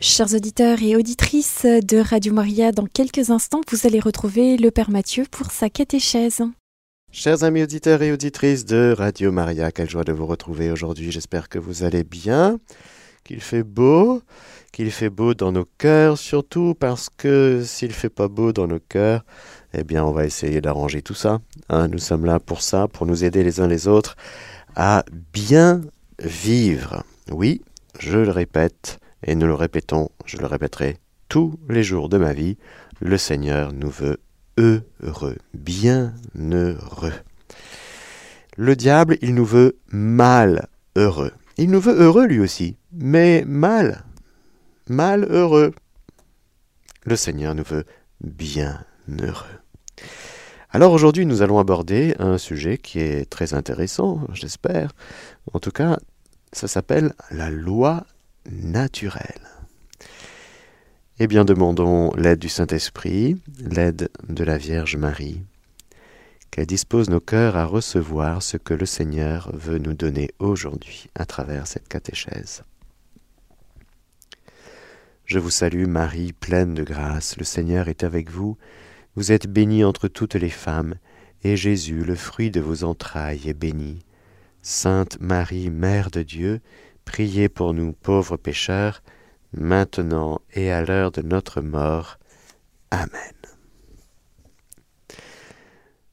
Chers auditeurs et auditrices de Radio Maria, dans quelques instants, vous allez retrouver le Père Mathieu pour sa catéchèse. Chers amis auditeurs et auditrices de Radio Maria, quelle joie de vous retrouver aujourd'hui. J'espère que vous allez bien, qu'il fait beau, qu'il fait beau dans nos cœurs, surtout parce que s'il fait pas beau dans nos cœurs, eh bien, on va essayer d'arranger tout ça. Hein. nous sommes là pour ça, pour nous aider les uns les autres à bien vivre. Oui, je le répète et nous le répétons, je le répéterai tous les jours de ma vie, le Seigneur nous veut heureux, bien heureux. Le diable, il nous veut mal heureux. Il nous veut heureux lui aussi, mais mal, mal heureux. Le Seigneur nous veut bien heureux. Alors aujourd'hui, nous allons aborder un sujet qui est très intéressant, j'espère. En tout cas, ça s'appelle la loi naturel. Eh bien, demandons l'aide du Saint-Esprit, l'aide de la Vierge Marie, qu'elle dispose nos cœurs à recevoir ce que le Seigneur veut nous donner aujourd'hui à travers cette catéchèse. Je vous salue Marie, pleine de grâce, le Seigneur est avec vous, vous êtes bénie entre toutes les femmes, et Jésus, le fruit de vos entrailles, est béni. Sainte Marie, Mère de Dieu, Priez pour nous pauvres pécheurs, maintenant et à l'heure de notre mort. Amen.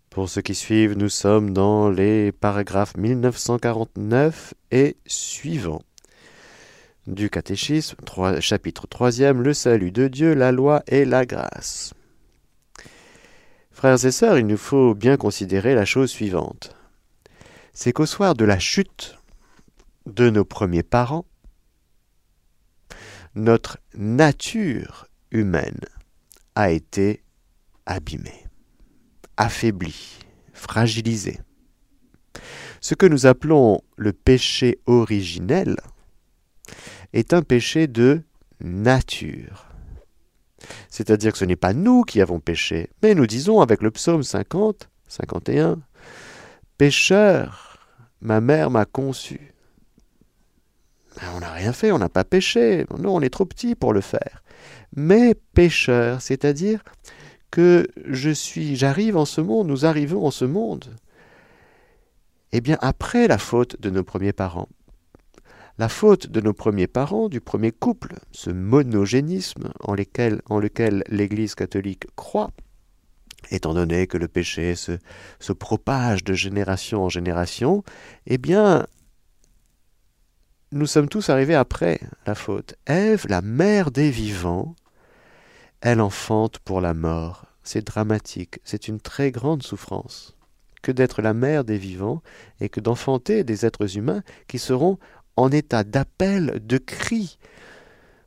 Pour ceux qui suivent, nous sommes dans les paragraphes 1949 et suivants du catéchisme, chapitre 3 le salut de Dieu, la loi et la grâce. Frères et sœurs, il nous faut bien considérer la chose suivante. C'est qu'au soir de la chute, de nos premiers parents, notre nature humaine a été abîmée, affaiblie, fragilisée. Ce que nous appelons le péché originel est un péché de nature. C'est-à-dire que ce n'est pas nous qui avons péché, mais nous disons avec le psaume 50, 51, Pécheur, ma mère m'a conçu. Ben, on n'a rien fait, on n'a pas péché. Non, on est trop petit pour le faire. Mais pécheur, c'est-à-dire que je suis, j'arrive en ce monde, nous arrivons en ce monde. Eh bien, après la faute de nos premiers parents, la faute de nos premiers parents, du premier couple, ce monogénisme en, en lequel l'Église catholique croit, étant donné que le péché se, se propage de génération en génération, eh bien, nous sommes tous arrivés après la faute. Ève, la mère des vivants, elle enfante pour la mort. C'est dramatique, c'est une très grande souffrance que d'être la mère des vivants et que d'enfanter des êtres humains qui seront en état d'appel, de cri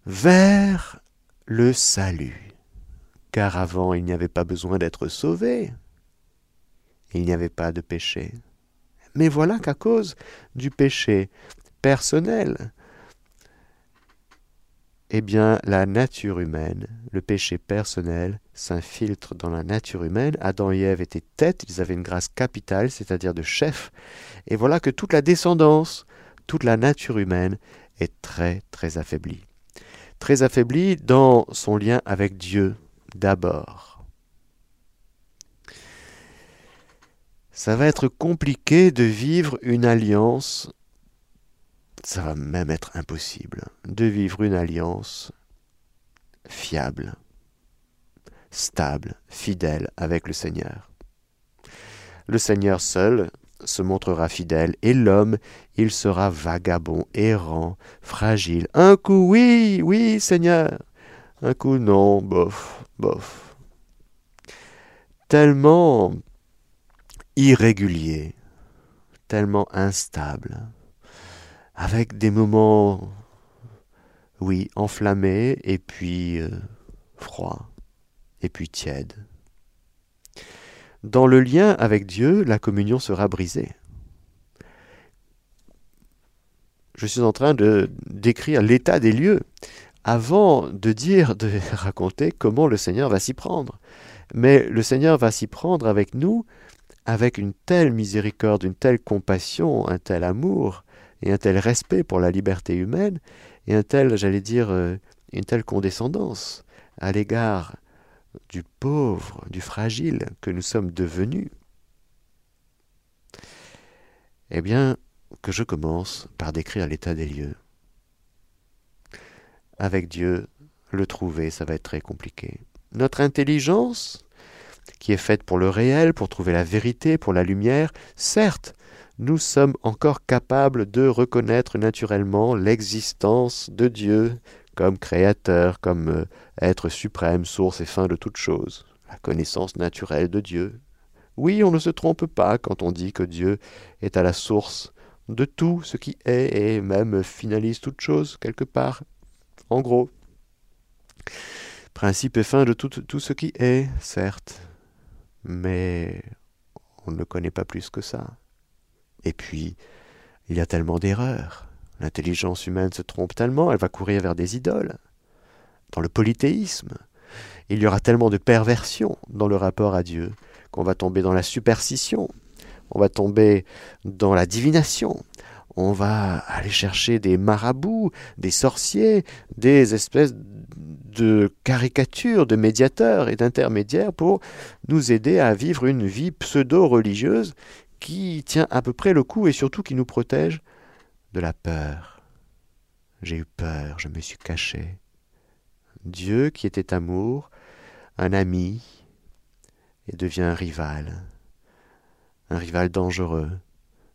vers le salut. Car avant il n'y avait pas besoin d'être sauvé, il n'y avait pas de péché. Mais voilà qu'à cause du péché, personnel. Eh bien, la nature humaine, le péché personnel, s'infiltre dans la nature humaine. Adam et Ève étaient têtes, ils avaient une grâce capitale, c'est-à-dire de chef. Et voilà que toute la descendance, toute la nature humaine est très, très affaiblie. Très affaiblie dans son lien avec Dieu, d'abord. Ça va être compliqué de vivre une alliance ça va même être impossible de vivre une alliance fiable, stable, fidèle avec le Seigneur. Le Seigneur seul se montrera fidèle, et l'homme, il sera vagabond, errant, fragile. Un coup oui, oui, Seigneur. Un coup non, bof, bof. Tellement irrégulier, tellement instable avec des moments, oui, enflammés, et puis euh, froids, et puis tièdes. Dans le lien avec Dieu, la communion sera brisée. Je suis en train de décrire l'état des lieux avant de dire, de raconter comment le Seigneur va s'y prendre. Mais le Seigneur va s'y prendre avec nous avec une telle miséricorde, une telle compassion, un tel amour, et un tel respect pour la liberté humaine, et un tel, j'allais dire, euh, une telle condescendance à l'égard du pauvre, du fragile que nous sommes devenus, eh bien, que je commence par décrire l'état des lieux. Avec Dieu, le trouver, ça va être très compliqué. Notre intelligence, qui est faite pour le réel, pour trouver la vérité, pour la lumière, certes, nous sommes encore capables de reconnaître naturellement l'existence de Dieu comme créateur, comme euh, être suprême, source et fin de toute chose, la connaissance naturelle de Dieu. Oui, on ne se trompe pas quand on dit que Dieu est à la source de tout ce qui est et même finalise toute chose quelque part. En gros, principe et fin de tout, tout ce qui est, certes, mais on ne le connaît pas plus que ça. Et puis, il y a tellement d'erreurs. L'intelligence humaine se trompe tellement, elle va courir vers des idoles. Dans le polythéisme, il y aura tellement de perversion dans le rapport à Dieu qu'on va tomber dans la superstition, on va tomber dans la divination, on va aller chercher des marabouts, des sorciers, des espèces de caricatures de médiateurs et d'intermédiaires pour nous aider à vivre une vie pseudo-religieuse qui tient à peu près le coup et surtout qui nous protège de la peur. J'ai eu peur, je me suis caché. Dieu, qui était amour, un ami, et devient un rival, un rival dangereux.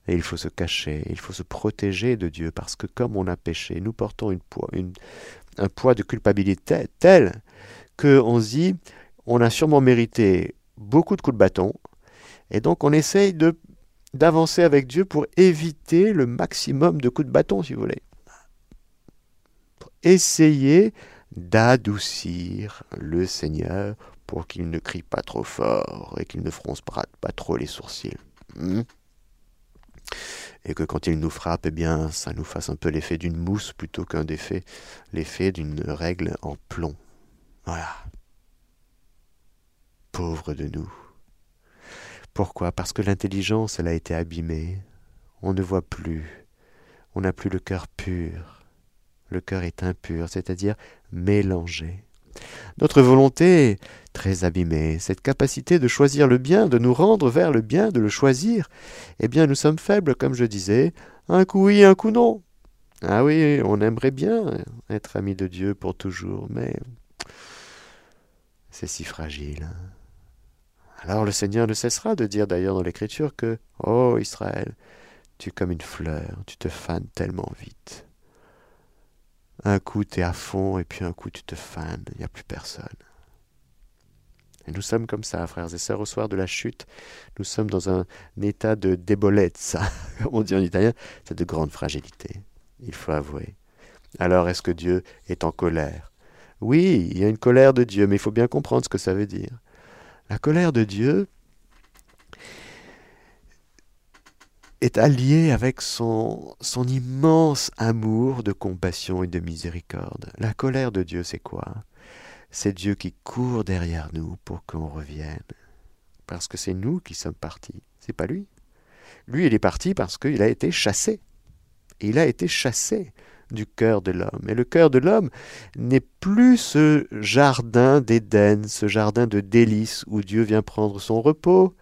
Et il faut se cacher, il faut se protéger de Dieu, parce que comme on a péché, nous portons une poids, un poids de culpabilité tel qu'on se dit, on a sûrement mérité beaucoup de coups de bâton, et donc on essaye de d'avancer avec Dieu pour éviter le maximum de coups de bâton, si vous voulez. Pour essayer d'adoucir le Seigneur pour qu'il ne crie pas trop fort et qu'il ne fronce pas, trop les sourcils. Hmm? et que quand il nous frappe, eh bien, ça nous fasse un peu l'effet d'une mousse plutôt qu'un effet, l'effet d'une règle en plomb. Voilà. Pauvre de nous. Pourquoi? Parce que l'intelligence, elle a été abîmée. On ne voit plus. On n'a plus le cœur pur. Le cœur est impur, c'est-à-dire mélangé. Notre volonté très abîmée. Cette capacité de choisir le bien, de nous rendre vers le bien, de le choisir, eh bien nous sommes faibles, comme je disais. Un coup oui, un coup non. Ah oui, on aimerait bien être ami de Dieu pour toujours, mais c'est si fragile. Alors le Seigneur ne cessera de dire d'ailleurs dans l'Écriture que, oh Israël, tu es comme une fleur, tu te fanes tellement vite. Un coup tu es à fond et puis un coup tu te fanes, il n'y a plus personne. Et nous sommes comme ça, frères et sœurs, au soir de la chute, nous sommes dans un état de ça, comme on dit en italien, c'est de grande fragilité, il faut avouer. Alors est-ce que Dieu est en colère? Oui, il y a une colère de Dieu, mais il faut bien comprendre ce que ça veut dire. La colère de Dieu est alliée avec son, son immense amour de compassion et de miséricorde. La colère de Dieu, c'est quoi? C'est Dieu qui court derrière nous pour qu'on revienne. Parce que c'est nous qui sommes partis, c'est pas lui. Lui, il est parti parce qu'il a été chassé. Il a été chassé du cœur de l'homme. Et le cœur de l'homme n'est plus ce jardin d'Éden, ce jardin de délices où Dieu vient prendre son repos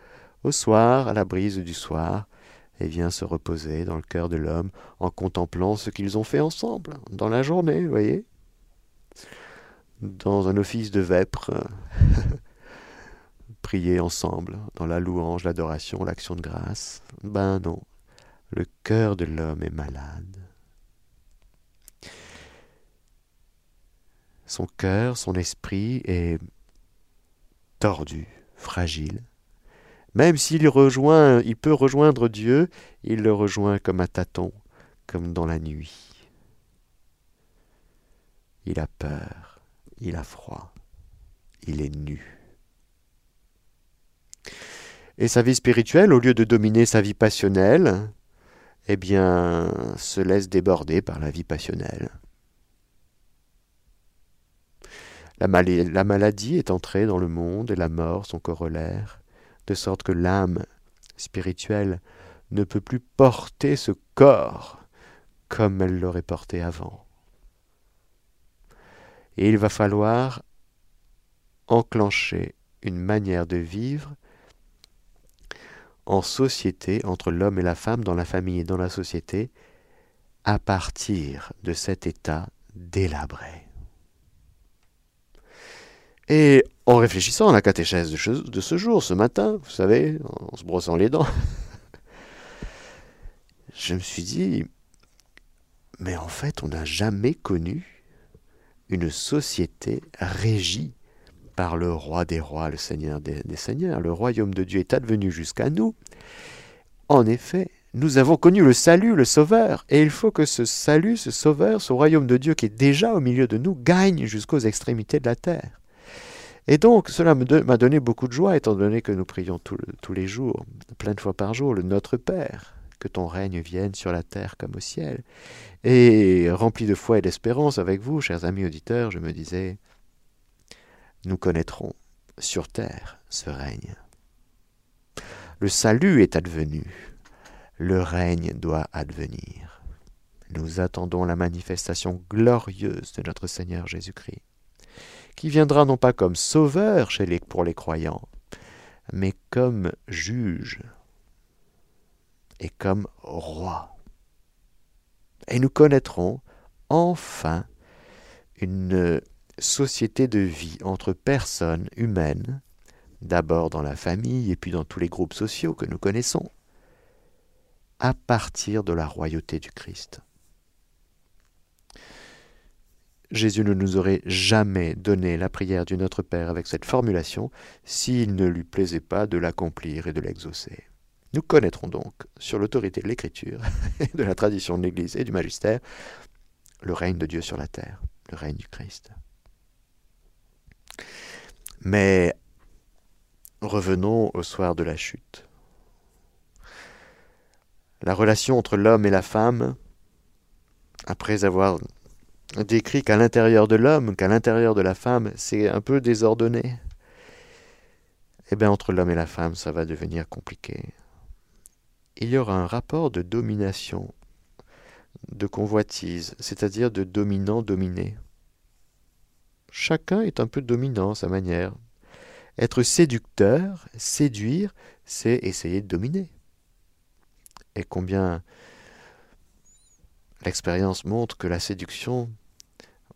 au soir, à la brise du soir, et vient se reposer dans le cœur de l'homme en contemplant ce qu'ils ont fait ensemble, dans la journée, vous voyez Dans un office de vêpres, prier ensemble, dans la louange, l'adoration, l'action de grâce. Ben non, le cœur de l'homme est malade. Son cœur, son esprit est tordu, fragile. Même s'il rejoint, il peut rejoindre Dieu, il le rejoint comme un tâton, comme dans la nuit. Il a peur, il a froid, il est nu. Et sa vie spirituelle, au lieu de dominer sa vie passionnelle, eh bien, se laisse déborder par la vie passionnelle. La, maladie est entrée dans le monde et la mort son corollaire, de sorte que l'âme spirituelle ne peut plus porter ce corps comme elle l'aurait porté avant. Et il va falloir enclencher une manière de vivre en société entre l'homme et la femme, dans la famille et dans la société, à partir de cet état délabré. Et en réfléchissant à la catéchèse de ce jour, ce matin, vous savez, en se brossant les dents, je me suis dit, mais en fait, on n'a jamais connu une société régie par le roi des rois, le seigneur des, seigneurs. Le royaume de Dieu est advenu jusqu'à nous. En effet, nous avons connu le salut, le sauveur, et il faut que ce salut, ce sauveur, ce royaume de Dieu qui est déjà au milieu de nous, gagne jusqu'aux extrémités de la terre. Et donc, cela m'a donné beaucoup de joie, étant donné que nous prions tous les jours, plein de fois par jour, le Notre Père, que ton règne vienne sur la terre comme au ciel. Et rempli de foi et d'espérance avec vous, chers amis auditeurs, je me disais, nous connaîtrons sur terre ce règne. Le salut est advenu, le règne doit advenir. Nous attendons la manifestation glorieuse de notre Seigneur Jésus-Christ, qui viendra non pas comme sauveur pour les croyants, mais comme juge et comme roi. Et nous connaîtrons enfin une société de vie entre personnes humaines, d'abord dans la famille et puis dans tous les groupes sociaux que nous connaissons, à partir de la royauté du Christ. Jésus ne nous aurait jamais donné la prière du Notre Père avec cette formulation s'il ne lui plaisait pas de l'accomplir et de l'exaucer. Nous connaîtrons donc, sur l'autorité de l'Écriture, de la tradition de l'Église et du magistère, le règne de Dieu sur la terre, le règne du Christ. Mais revenons au soir de la chute. La relation entre l'homme et la femme, après avoir décrit qu'à l'intérieur de l'homme, qu'à l'intérieur de la femme, c'est un peu désordonné, eh bien entre l'homme et la femme, ça va devenir compliqué. Il y aura un rapport de domination, de convoitise, c'est-à-dire de dominant-dominé. Chacun est un peu dominant à sa manière. Être séducteur, séduire, c'est essayer de dominer. Et combien l'expérience montre que la séduction,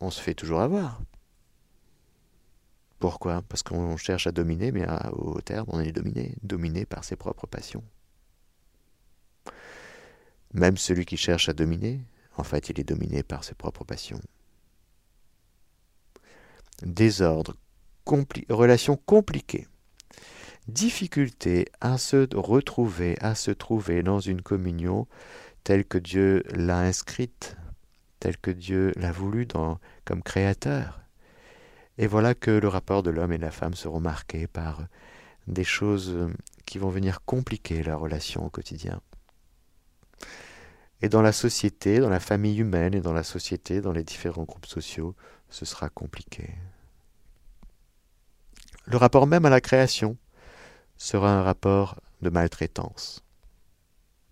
on se fait toujours avoir. Pourquoi? Parce qu'on cherche à dominer, mais au terme, on est dominé, dominé par ses propres passions. Même celui qui cherche à dominer, en fait, il est dominé par ses propres passions désordre, relation compliquée, difficulté à se retrouver, à se trouver dans une communion telle que Dieu l'a inscrite, telle que Dieu l'a voulu comme créateur. Et voilà que le rapport de l'homme et de la femme seront marqués par des choses qui vont venir compliquer la relation au quotidien. Et dans la société, dans la famille humaine et dans la société, dans les différents groupes sociaux, ce sera compliqué. Le rapport même à la création sera un rapport de maltraitance.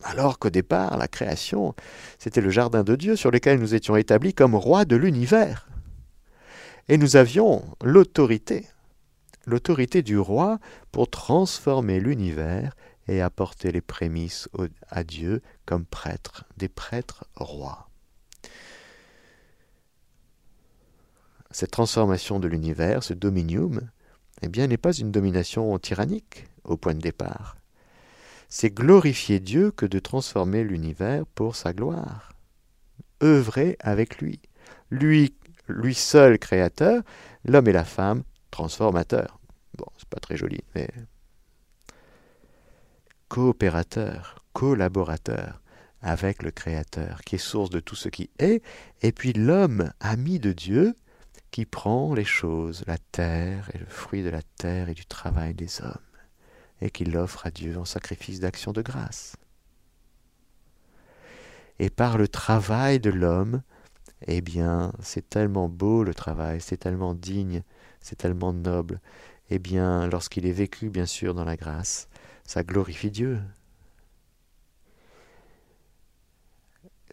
Alors qu'au départ, la création, c'était le jardin de Dieu sur lequel nous étions établis comme rois de l'univers. Et nous avions l'autorité, l'autorité du roi pour transformer l'univers et apporter les prémices à Dieu comme prêtres, des prêtres rois. Cette transformation de l'univers, ce dominium, eh bien, n'est pas une domination tyrannique au point de départ. C'est glorifier Dieu que de transformer l'univers pour sa gloire. Œuvrer avec lui. Lui, lui seul créateur, l'homme et la femme transformateurs. Bon, c'est pas très joli, mais coopérateur, collaborateur avec le Créateur, qui est source de tout ce qui est, et puis l'homme, ami de Dieu, qui prend les choses, la terre et le fruit de la terre et du travail des hommes, et qui l'offre à Dieu en sacrifice d'action de grâce. Et par le travail de l'homme, eh bien, c'est tellement beau le travail, c'est tellement digne, c'est tellement noble. Eh bien, lorsqu'il est vécu, bien sûr, dans la grâce, ça glorifie Dieu.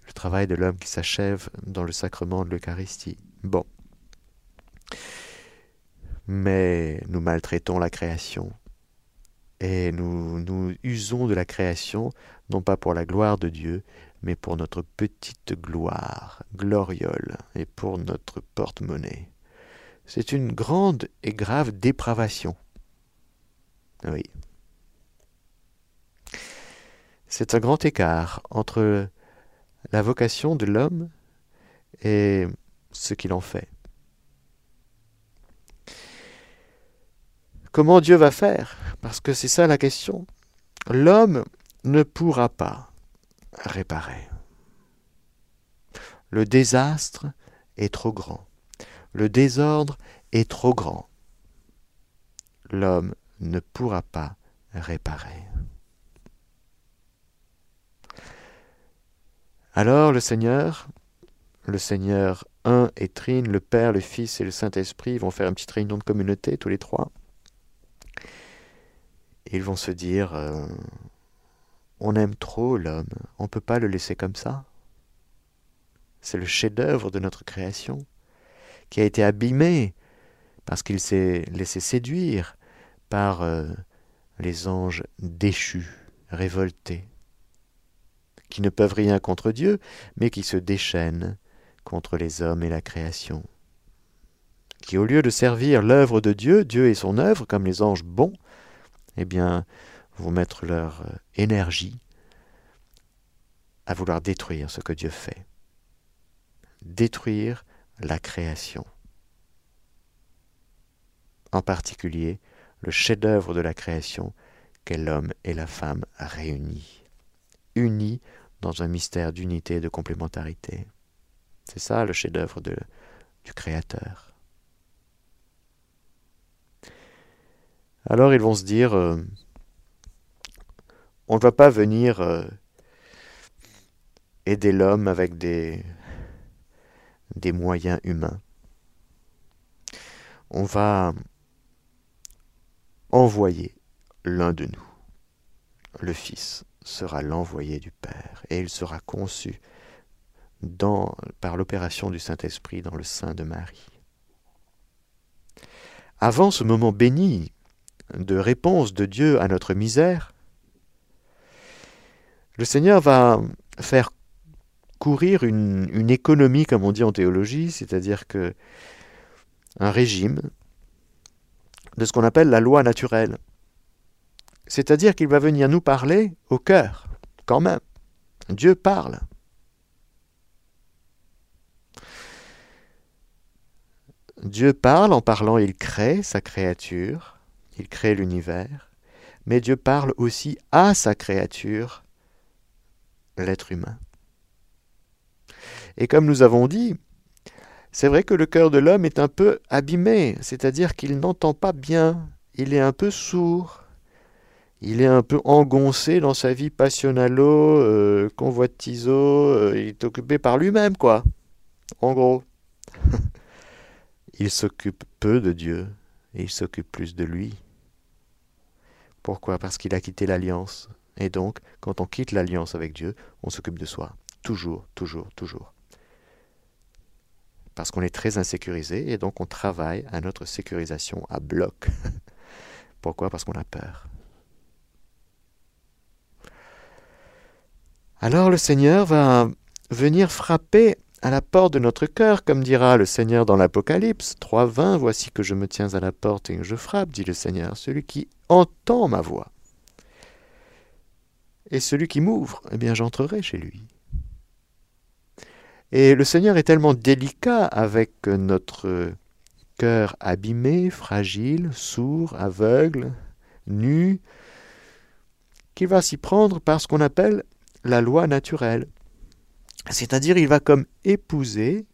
Le travail de l'homme qui s'achève dans le sacrement de l'Eucharistie. Bon. Mais nous maltraitons la création et nous nous usons de la création non pas pour la gloire de Dieu, mais pour notre petite gloire, gloriole, et pour notre porte-monnaie. C'est une grande et grave dépravation. Oui. C'est un grand écart entre la vocation de l'homme et ce qu'il en fait. Comment Dieu va faire? Parce que c'est ça la question. L'homme ne pourra pas réparer. Le désastre est trop grand. Le désordre est trop grand. L'homme ne pourra pas réparer. Alors le Seigneur, le Seigneur un et Trine, le Père, le Fils et le Saint-Esprit vont faire une petite réunion de communauté, tous les trois. Ils vont se dire, euh, on aime trop l'homme, on ne peut pas le laisser comme ça. C'est le chef-d'œuvre de notre création, qui a été abîmé parce qu'il s'est laissé séduire par euh, les anges déchus, révoltés, qui ne peuvent rien contre Dieu, mais qui se déchaînent contre les hommes et la création, qui au lieu de servir l'œuvre de Dieu, Dieu et son œuvre, comme les anges bons, eh bien, vont mettre leur euh, énergie à vouloir détruire ce que Dieu fait. Détruire la création. En particulier, le chef-d'œuvre de la création qu'est l'homme et la femme réunis. Unis dans un mystère d'unité et de complémentarité. C'est ça le chef-d'œuvre du Créateur. Alors ils vont se dire, euh, on ne va pas venir euh, aider l'homme avec des, des moyens humains. On va envoyer l'un de nous. Le Fils sera l'envoyé du Père, et il sera conçu dans, par l'opération du Saint-Esprit dans le sein de Marie. Avant ce moment béni de réponse de Dieu à notre misère, le Seigneur va faire courir une, économie, comme on dit en théologie, c'est-à-dire que un régime de ce qu'on appelle la loi naturelle. C'est-à-dire qu'il va venir nous parler au cœur, quand même. Dieu parle. Dieu parle, en parlant, il crée sa créature, il crée l'univers, mais Dieu parle aussi à sa créature, l'être humain. Et comme nous avons dit, c'est vrai que le cœur de l'homme est un peu abîmé, c'est-à-dire qu'il n'entend pas bien, il est un peu sourd, il est un peu engoncé dans sa vie passionnalo, euh, convoitiso, euh, il est occupé par lui-même, quoi. En gros. il s'occupe peu de Dieu et il s'occupe plus de lui. Pourquoi? Parce qu'il a quitté l'alliance. Et donc, quand on quitte l'alliance avec Dieu, on s'occupe de soi. Toujours, toujours, toujours. Parce qu'on est très insécurisé et donc on travaille à notre sécurisation à bloc. Pourquoi? Parce qu'on a peur. Alors le Seigneur va venir frapper à la porte de notre cœur, comme dira le Seigneur dans l'Apocalypse 3.20, Voici que je me tiens à la porte et que je frappe, dit le Seigneur, celui qui entend ma voix. Et celui qui m'ouvre, eh bien j'entrerai chez lui. Et le Seigneur est tellement délicat avec notre cœur abîmé, fragile, sourd, aveugle, nu, qu'il va s'y prendre par ce qu'on appelle la loi naturelle. C'est-à-dire, il va comme épouser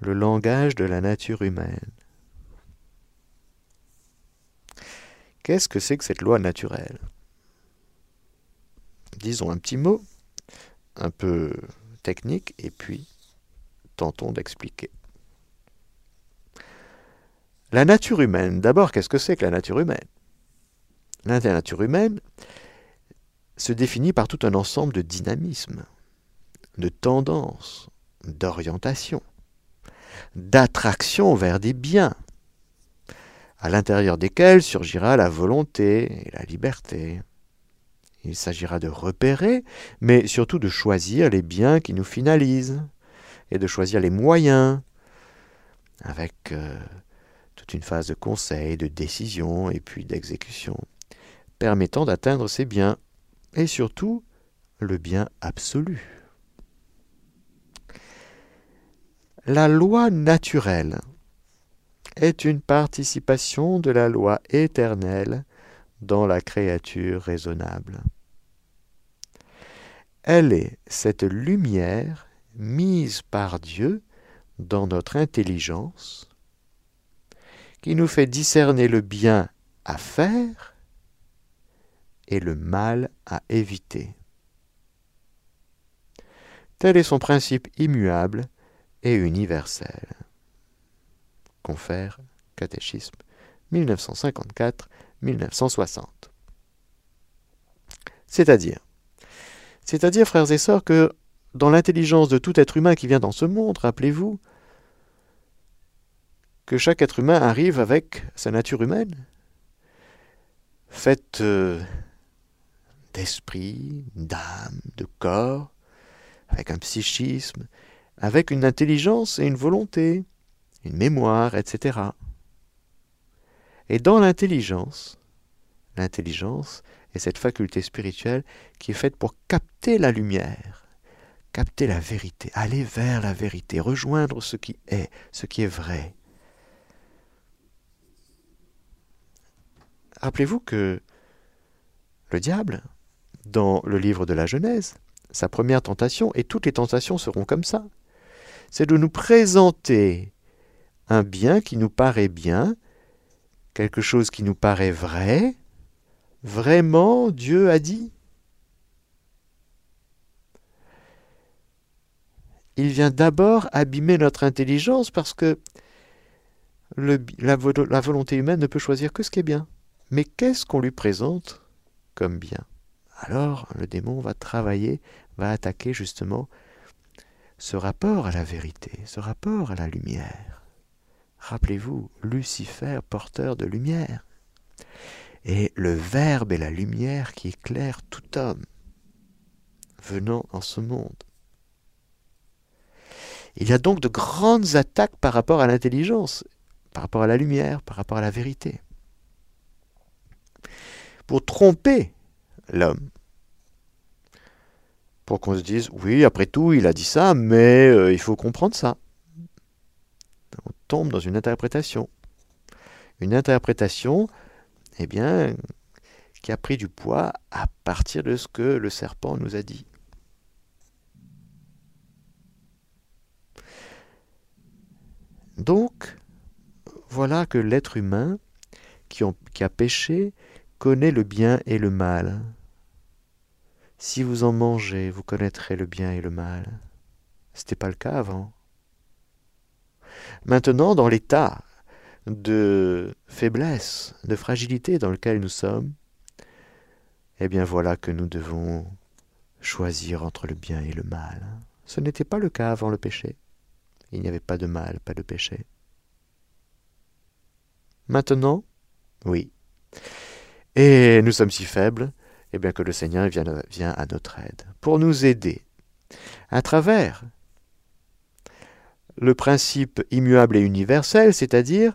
le langage de la nature humaine. Qu'est-ce que c'est que cette loi naturelle? Disons un petit mot, un peu technique, et puis tentons d'expliquer. La nature humaine, d'abord, qu'est-ce que c'est que la nature humaine? La nature humaine se définit par tout un ensemble de dynamismes de tendance, d'orientation, d'attraction vers des biens, à l'intérieur desquels surgira la volonté et la liberté. Il s'agira de repérer, mais surtout de choisir les biens qui nous finalisent, et de choisir les moyens, avec euh, toute une phase de conseil, de décision et puis d'exécution, permettant d'atteindre ces biens, et surtout le bien absolu. La loi naturelle est une participation de la loi éternelle dans la créature raisonnable. Elle est cette lumière mise par Dieu dans notre intelligence qui nous fait discerner le bien à faire et le mal à éviter. Tel est son principe immuable et universel. Confère Catéchisme 1954-1960. C'est-à-dire, c'est-à-dire, frères et sœurs, que dans l'intelligence de tout être humain qui vient dans ce monde, rappelez-vous, que chaque être humain arrive avec sa nature humaine, faite euh, d'esprit, d'âme, de corps, avec un psychisme, avec une intelligence et une volonté, une mémoire, etc. Et dans l'intelligence, l'intelligence est cette faculté spirituelle qui est faite pour capter la lumière, capter la vérité, aller vers la vérité, rejoindre ce qui est, ce qui est vrai. Rappelez-vous que le diable, dans le livre de la Genèse, sa première tentation, et toutes les tentations seront comme ça, c'est de nous présenter un bien qui nous paraît bien, quelque chose qui nous paraît vrai, vraiment Dieu a dit. Il vient d'abord abîmer notre intelligence parce que la, volonté humaine ne peut choisir que ce qui est bien. Mais qu'est-ce qu'on lui présente comme bien? Alors le démon va travailler, va attaquer justement ce rapport à la vérité, ce rapport à la lumière. Rappelez-vous, Lucifer, porteur de lumière. Et le Verbe est la lumière qui éclaire tout homme venant en ce monde. Il y a donc de grandes attaques par rapport à l'intelligence, par rapport à la lumière, par rapport à la vérité. Pour tromper l'homme, pour qu'on se dise, oui, après tout, il a dit ça, mais euh, il faut comprendre ça. On tombe dans une interprétation. Une interprétation, eh bien, qui a pris du poids à partir de ce que le serpent nous a dit. Donc, voilà que l'être humain qui, qui a péché connaît le bien et le mal. Si vous en mangez, vous connaîtrez le bien et le mal. Ce n'était pas le cas avant. Maintenant, dans l'état de faiblesse, de fragilité dans lequel nous sommes, eh bien voilà que nous devons choisir entre le bien et le mal. Ce n'était pas le cas avant le péché. Il n'y avait pas de mal, pas de péché. Maintenant, oui. Et nous sommes si faibles eh bien que le Seigneur vient, à notre aide, pour nous aider, à travers le principe immuable et universel, c'est-à-dire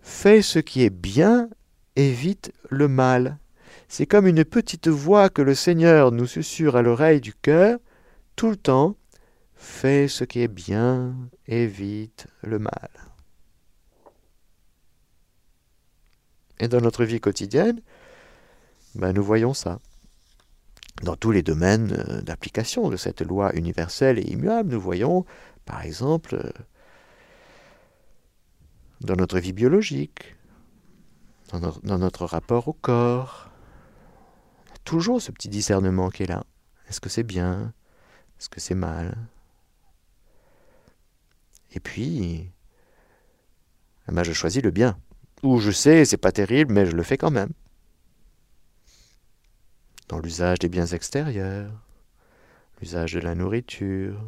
fais ce qui est bien, évite le mal. C'est comme une petite voix que le Seigneur nous susurre à l'oreille du cœur tout le temps. Fais ce qui est bien, évite le mal. Et dans notre vie quotidienne, ben, nous voyons ça. Dans tous les domaines euh, d'application de cette loi universelle et immuable, nous voyons, par exemple, euh, dans notre vie biologique, dans notre, rapport au corps, toujours ce petit discernement qui est là. Est-ce que c'est bien? Est-ce que c'est mal? Et puis, eh ben je choisis le bien. Ou je sais, c'est pas terrible, mais je le fais quand même dans l'usage des biens extérieurs, l'usage de la nourriture,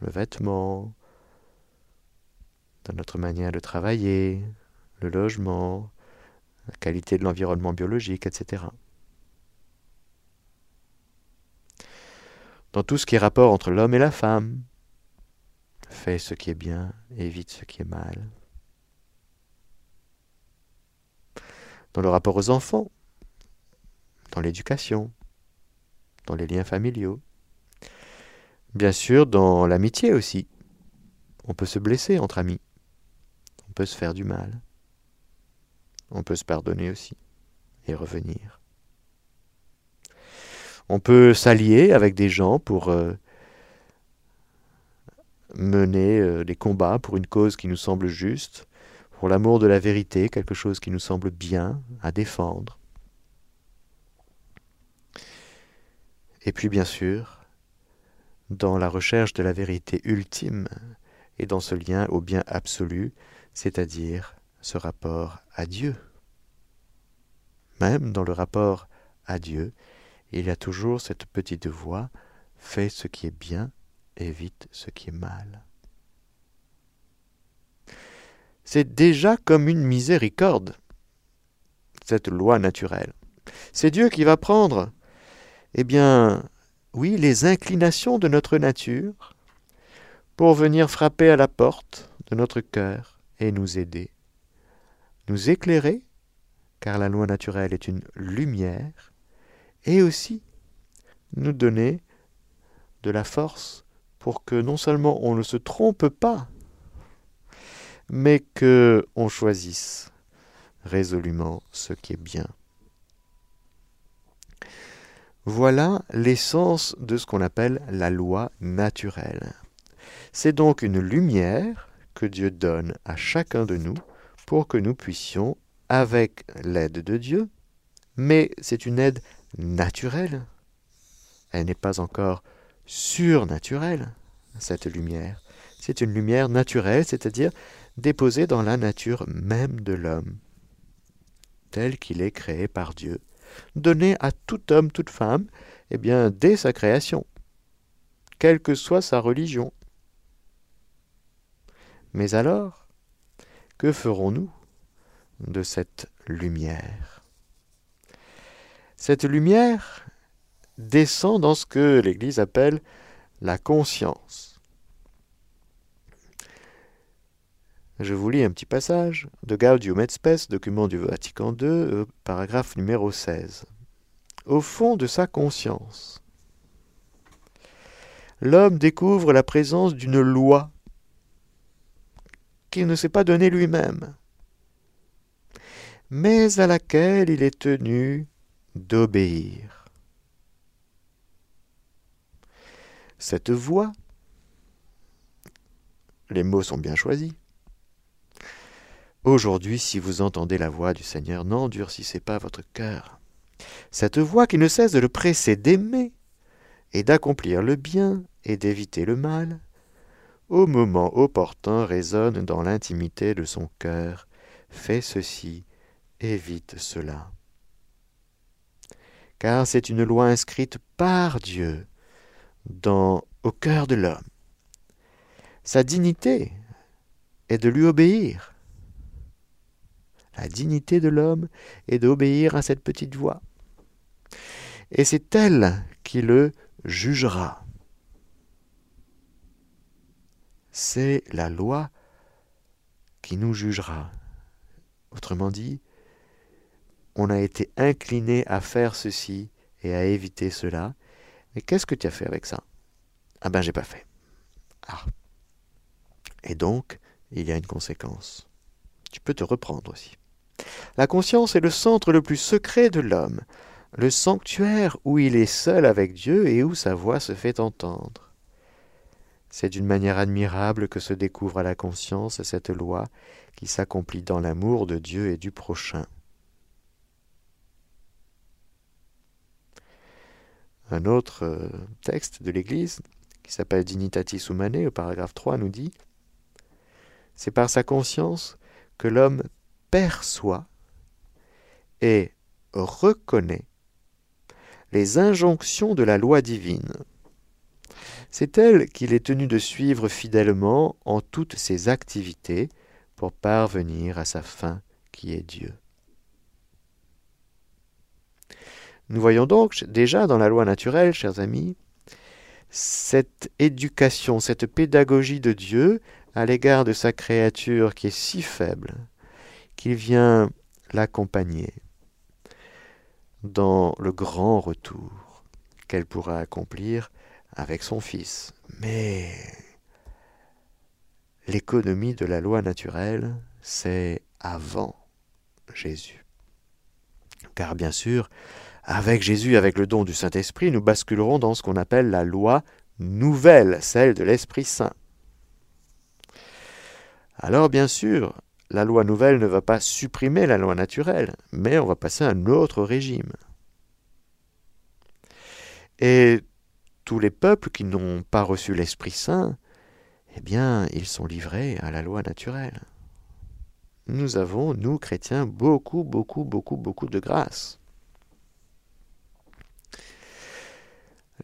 le vêtement, dans notre manière de travailler, le logement, la qualité de l'environnement biologique, etc. Dans tout ce qui est rapport entre l'homme et la femme, fais ce qui est bien, évite ce qui est mal. Dans le rapport aux enfants, dans l'éducation, dans les liens familiaux, bien sûr dans l'amitié aussi. On peut se blesser entre amis, on peut se faire du mal, on peut se pardonner aussi et revenir. On peut s'allier avec des gens pour euh, mener euh, des combats pour une cause qui nous semble juste, pour l'amour de la vérité, quelque chose qui nous semble bien à défendre. Et puis bien sûr, dans la recherche de la vérité ultime et dans ce lien au bien absolu, c'est-à-dire ce rapport à Dieu. Même dans le rapport à Dieu, il y a toujours cette petite voix, fais ce qui est bien, évite ce qui est mal. C'est déjà comme une miséricorde, cette loi naturelle. C'est Dieu qui va prendre, eh bien, oui, les inclinations de notre nature pour venir frapper à la porte de notre cœur et nous aider, nous éclairer, car la loi naturelle est une lumière, et aussi nous donner de la force pour que non seulement on ne se trompe pas, mais que on choisisse résolument ce qui est bien. Voilà l'essence de ce qu'on appelle la loi naturelle. C'est donc une lumière que Dieu donne à chacun de nous pour que nous puissions, avec l'aide de Dieu, mais c'est une aide naturelle. Elle n'est pas encore surnaturelle, cette lumière. C'est une lumière naturelle, c'est-à-dire déposée dans la nature même de l'homme, tel qu'il est créé par Dieu, donné à tout homme, toute femme, eh bien, dès sa création, quelle que soit sa religion. Mais alors, que ferons-nous de cette lumière? Cette lumière descend dans ce que l'Église appelle la conscience. Je vous lis un petit passage de Gaudium et Spes, document du Vatican II, euh, paragraphe numéro 16. Au fond de sa conscience, l'homme découvre la présence d'une loi qu'il ne s'est pas donnée lui-même, mais à laquelle il est tenu d'obéir. Cette voix, les mots sont bien choisis, Aujourd'hui, si vous entendez la voix du Seigneur, n'endurcissez pas votre cœur. Cette voix qui ne cesse de le presser d'aimer et d'accomplir le bien et d'éviter le mal, au moment opportun résonne dans l'intimité de son cœur. Fais ceci, évite cela. Car c'est une loi inscrite par Dieu dans, au cœur de l'homme. Sa dignité est de lui obéir dignité de l'homme est d'obéir à cette petite voix. Et c'est elle qui le jugera. C'est la loi qui nous jugera. Autrement dit, on a été incliné à faire ceci et à éviter cela. Mais qu'est-ce que tu as fait avec ça? Ah ben j'ai pas fait. Ah. Et donc, il y a une conséquence. Tu peux te reprendre aussi. La conscience est le centre le plus secret de l'homme, le sanctuaire où il est seul avec Dieu et où sa voix se fait entendre. C'est d'une manière admirable que se découvre à la conscience cette loi qui s'accomplit dans l'amour de Dieu et du prochain. Un autre euh, texte de l'Église, qui s'appelle Dignitatis Humanae, au paragraphe 3, nous dit C'est par sa conscience que l'homme perçoit et reconnaît les injonctions de la loi divine. C'est elle qu'il est tenu de suivre fidèlement en toutes ses activités pour parvenir à sa fin qui est Dieu. Nous voyons donc déjà dans la loi naturelle, chers amis, cette éducation, cette pédagogie de Dieu à l'égard de sa créature qui est si faible, qu'il vient l'accompagner dans le grand retour qu'elle pourra accomplir avec son Fils. Mais l'économie de la loi naturelle, c'est avant Jésus. Car bien sûr, avec Jésus, avec le don du Saint-Esprit, nous basculerons dans ce qu'on appelle la loi nouvelle, celle de l'Esprit Saint. Alors bien sûr, la loi nouvelle ne va pas supprimer la loi naturelle, mais on va passer à un autre régime. Et tous les peuples qui n'ont pas reçu l'Esprit Saint, eh bien, ils sont livrés à la loi naturelle. Nous avons, nous chrétiens, beaucoup, beaucoup, beaucoup, beaucoup de grâce.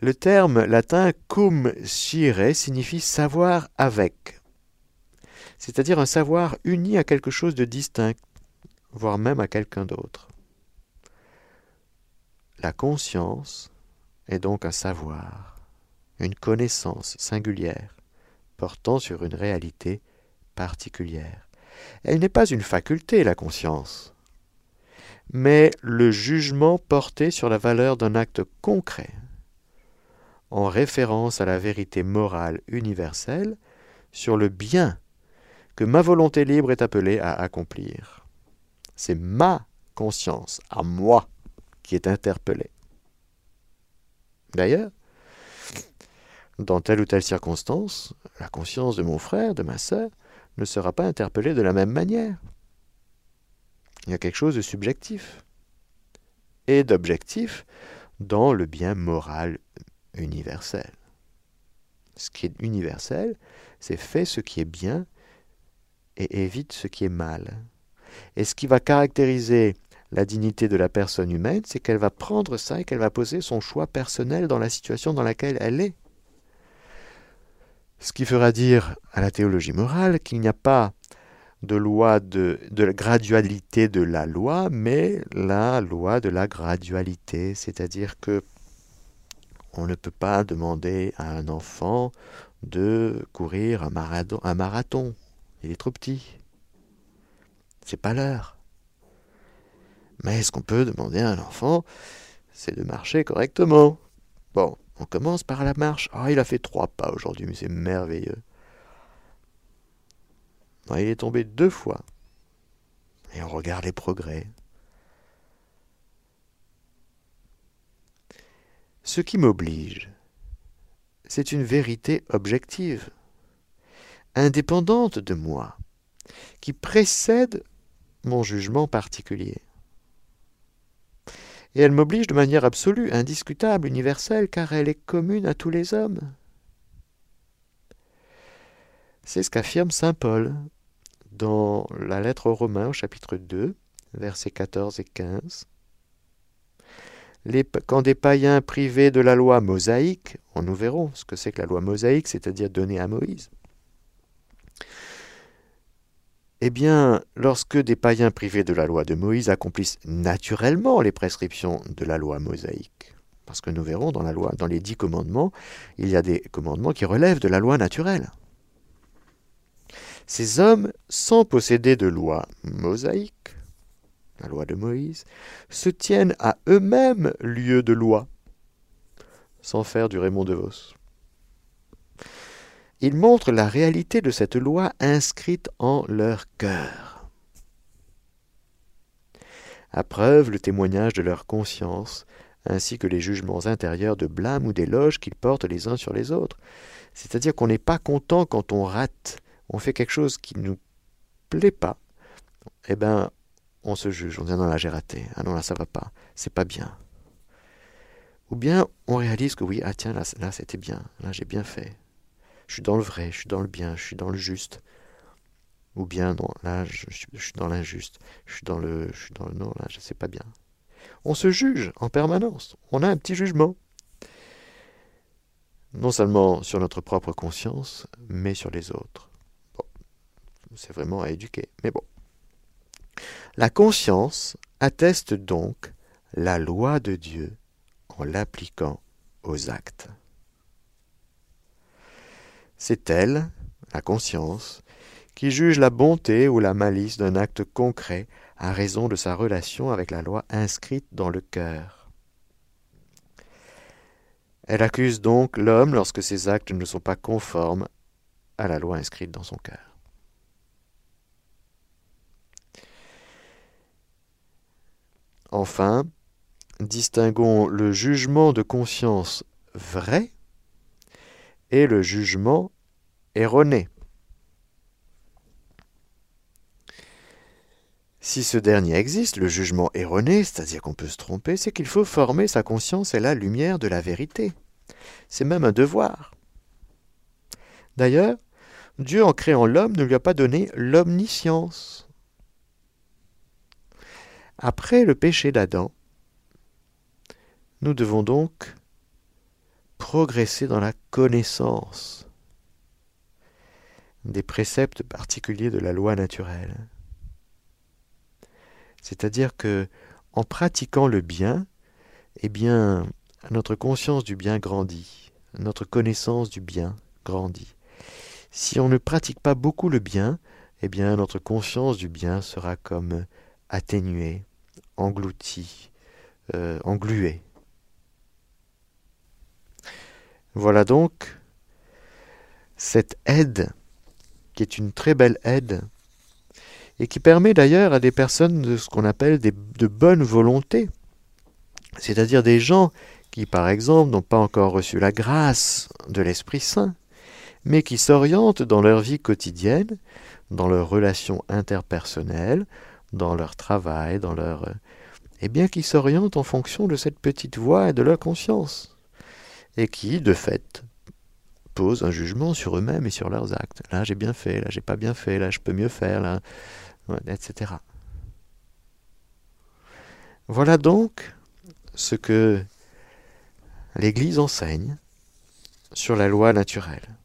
Le terme latin cum scire signifie savoir avec, c'est-à-dire un savoir uni à quelque chose de distinct, voire même à quelqu'un d'autre. La conscience est donc un savoir, une connaissance singulière, portant sur une réalité particulière. Elle n'est pas une faculté, la conscience, mais le jugement porté sur la valeur d'un acte concret, en référence à la vérité morale universelle sur le bien que ma volonté libre est appelée à accomplir. C'est ma conscience, à moi, qui est interpellée. D'ailleurs, dans telle ou telle circonstance, la conscience de mon frère, de ma sœur, ne sera pas interpellée de la même manière. Il y a quelque chose de subjectif et d'objectif dans le bien moral universel. Ce qui est universel, c'est fait ce qui est bien et évite ce qui est mal. Et ce qui va caractériser la dignité de la personne humaine, c'est qu'elle va prendre ça et qu'elle va poser son choix personnel dans la situation dans laquelle elle est. Ce qui fera dire à la théologie morale qu'il n'y a pas de loi de, la gradualité de la loi, mais la loi de la gradualité, c'est-à-dire que on ne peut pas demander à un enfant de courir. Un marathon. Il est trop petit. C'est pas l'heure. Mais ce qu'on peut demander à un enfant, c'est de marcher correctement. Bon, on commence par la marche. Ah, il a fait trois pas aujourd'hui, mais c'est merveilleux. il est tombé deux fois. Et on regarde les progrès. Ce qui m'oblige, c'est une vérité objective, indépendante de moi, qui précède mon jugement particulier. Et elle m'oblige de manière absolue, indiscutable, universelle, car elle est commune à tous les hommes. C'est ce qu'affirme Saint Paul dans la lettre aux Romains au chapitre 2, versets 14 et 15 quand des païens privés de la loi mosaïque, on nous verrons ce que c'est que la loi mosaïque, c'est-à-dire donnée à Moïse. Eh bien, lorsque des païens privés de la loi de Moïse accomplissent naturellement les prescriptions de la loi mosaïque, parce que nous verrons dans la loi, dans les dix commandements, il y a des commandements qui relèvent de la loi naturelle. Ces hommes, sans posséder de loi mosaïque, la loi de Moïse, se tiennent à eux-mêmes lieu de loi, sans faire du Raymond de Vos. Ils montrent la réalité de cette loi inscrite en leur cœur. À preuve le témoignage de leur conscience, ainsi que les jugements intérieurs de blâme ou d'éloge qu'ils portent les uns sur les autres. C'est-à-dire qu'on n'est pas content quand on rate, on fait quelque chose qui ne nous plaît pas. Eh bien, on se juge, on dit non là j'ai raté, ah non là ça va pas, c'est pas bien. Ou bien on réalise que oui, ah tiens là, là c'était bien, là j'ai bien fait. Je suis dans le vrai, je suis dans le bien, je suis dans le juste. Ou bien non, là je, suis dans l'injuste, je suis dans le, je suis dans le non, là je sais pas bien. On se juge en permanence, on a un petit jugement. Non seulement sur notre propre conscience, mais sur les autres. Bon, c'est vraiment à éduquer, mais bon. La conscience atteste donc la loi de Dieu en l'appliquant aux actes. C'est elle, la conscience, qui juge la bonté ou la malice d'un acte concret à raison de sa relation avec la loi inscrite dans le cœur. Elle accuse donc l'homme lorsque ses actes ne sont pas conformes à la loi inscrite dans son cœur. Enfin, distinguons le jugement de conscience vrai et le jugement erroné. Si ce dernier existe, le jugement erroné, c'est-à-dire qu'on peut se tromper, c'est qu'il faut former sa conscience et la lumière de la vérité. C'est même un devoir. D'ailleurs, Dieu, en créant l'homme, ne lui a pas donné l'omniscience. Après le péché d'Adam, nous devons donc progresser dans la connaissance des préceptes particuliers de la loi naturelle. C'est-à-dire que en pratiquant le bien, eh bien, notre conscience du bien grandit, notre connaissance du bien grandit. Si on ne pratique pas beaucoup le bien, eh bien, notre conscience du bien sera comme atténuée, engloutie, euh, engluée. Voilà donc cette aide, qui est une très belle aide, et qui permet d'ailleurs à des personnes de ce qu'on appelle de bonne volonté, c'est-à-dire des gens qui, par exemple, n'ont pas encore reçu la grâce de l'Esprit Saint, mais qui s'orientent dans leur vie quotidienne, dans leurs relations interpersonnelles, dans leur travail, dans leur... Eh bien, qui s'orientent en fonction de cette petite voix et de leur conscience et qui, de fait, posent un jugement sur eux-mêmes et sur leurs actes. Là, j'ai bien fait, là, j'ai pas bien fait, là, je peux mieux faire, là, etc. Voilà donc ce que l'Église enseigne sur la loi naturelle.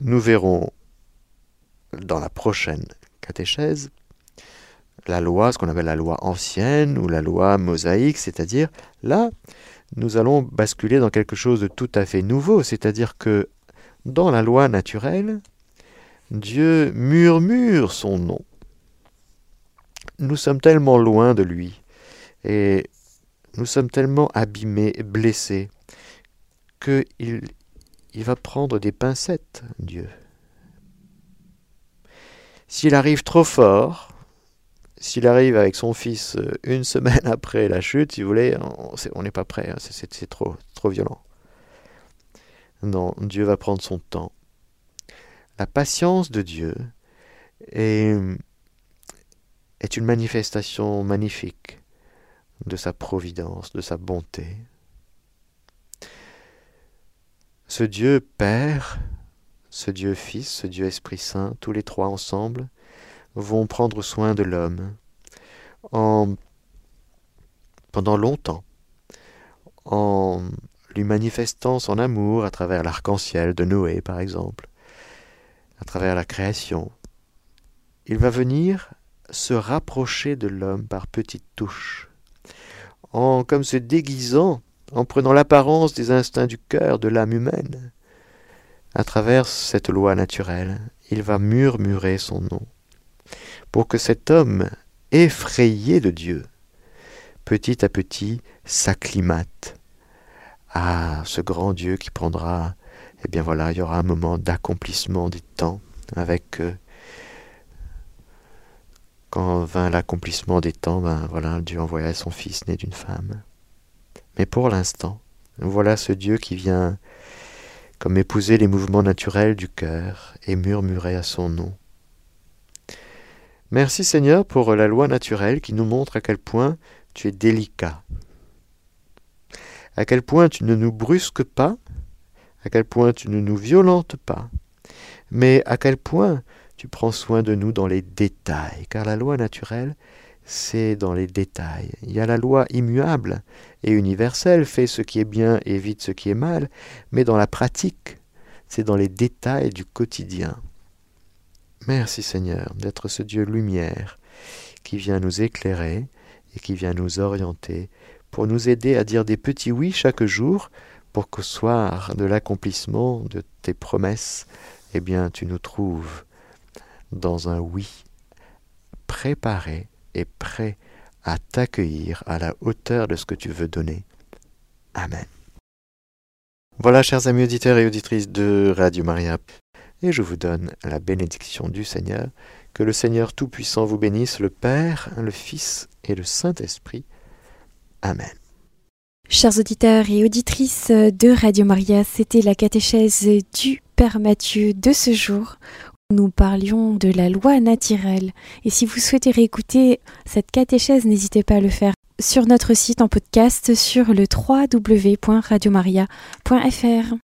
Nous verrons dans la prochaine catéchèse la loi, ce qu'on appelle la loi ancienne ou la loi mosaïque, c'est-à-dire là, nous allons basculer dans quelque chose de tout à fait nouveau, c'est-à-dire que dans la loi naturelle, Dieu murmure son nom. Nous sommes tellement loin de lui et nous sommes tellement abîmés, blessés, qu'il il va prendre des pincettes, Dieu. S'il arrive trop fort, s'il arrive avec son fils euh, une semaine après la chute, si vous voulez, on n'est pas prêt, hein, c'est trop, trop violent. Non, Dieu va prendre son temps. La patience de Dieu est, est une manifestation magnifique de sa providence, de sa bonté. Ce Dieu Père, ce Dieu Fils, ce Dieu Esprit Saint, tous les trois ensemble, vont prendre soin de l'homme en pendant longtemps, en lui manifestant son amour à travers l'arc-en-ciel de Noé, par exemple, à travers la création. Il va venir se rapprocher de l'homme par petites touches, en comme se déguisant, en prenant l'apparence des instincts du cœur, de l'âme humaine. À travers cette loi naturelle, il va murmurer son nom pour que cet homme effrayé de Dieu, petit à petit s'acclimate à ce grand Dieu qui prendra, eh bien voilà, il y aura un moment d'accomplissement des temps avec euh, quand vint l'accomplissement des temps, ben voilà, Dieu envoya son fils né d'une femme. Mais pour l'instant, voilà ce Dieu qui vient comme épouser les mouvements naturels du cœur et murmurer à son nom. Merci Seigneur pour la loi naturelle qui nous montre à quel point tu es délicat, à quel point tu ne nous brusques pas, à quel point tu ne nous violentes pas, mais à quel point tu prends soin de nous dans les détails, car la loi naturelle, c'est dans les détails. Il y a la loi immuable et universelle, fais ce qui est bien, évite ce qui est mal, mais dans la pratique, c'est dans les détails du quotidien. Merci Seigneur d'être ce Dieu lumière qui vient nous éclairer et qui vient nous orienter pour nous aider à dire des petits oui chaque jour pour qu'au soir de l'accomplissement de tes promesses, eh bien, tu nous trouves dans un oui préparé et prêt à t'accueillir à la hauteur de ce que tu veux donner. Amen. Voilà, chers amis auditeurs et auditrices de Radio Maria, et je vous donne la bénédiction du Seigneur. Que le Seigneur Tout-Puissant vous bénisse, le Père, le Fils et le Saint-Esprit. Amen. Chers auditeurs et auditrices de Radio Maria, c'était la catéchèse du Père Mathieu de ce jour. Nous parlions de la loi naturelle. Et si vous souhaitez réécouter cette catéchèse, n'hésitez pas à le faire sur notre site en podcast sur le www.radiomaria.fr.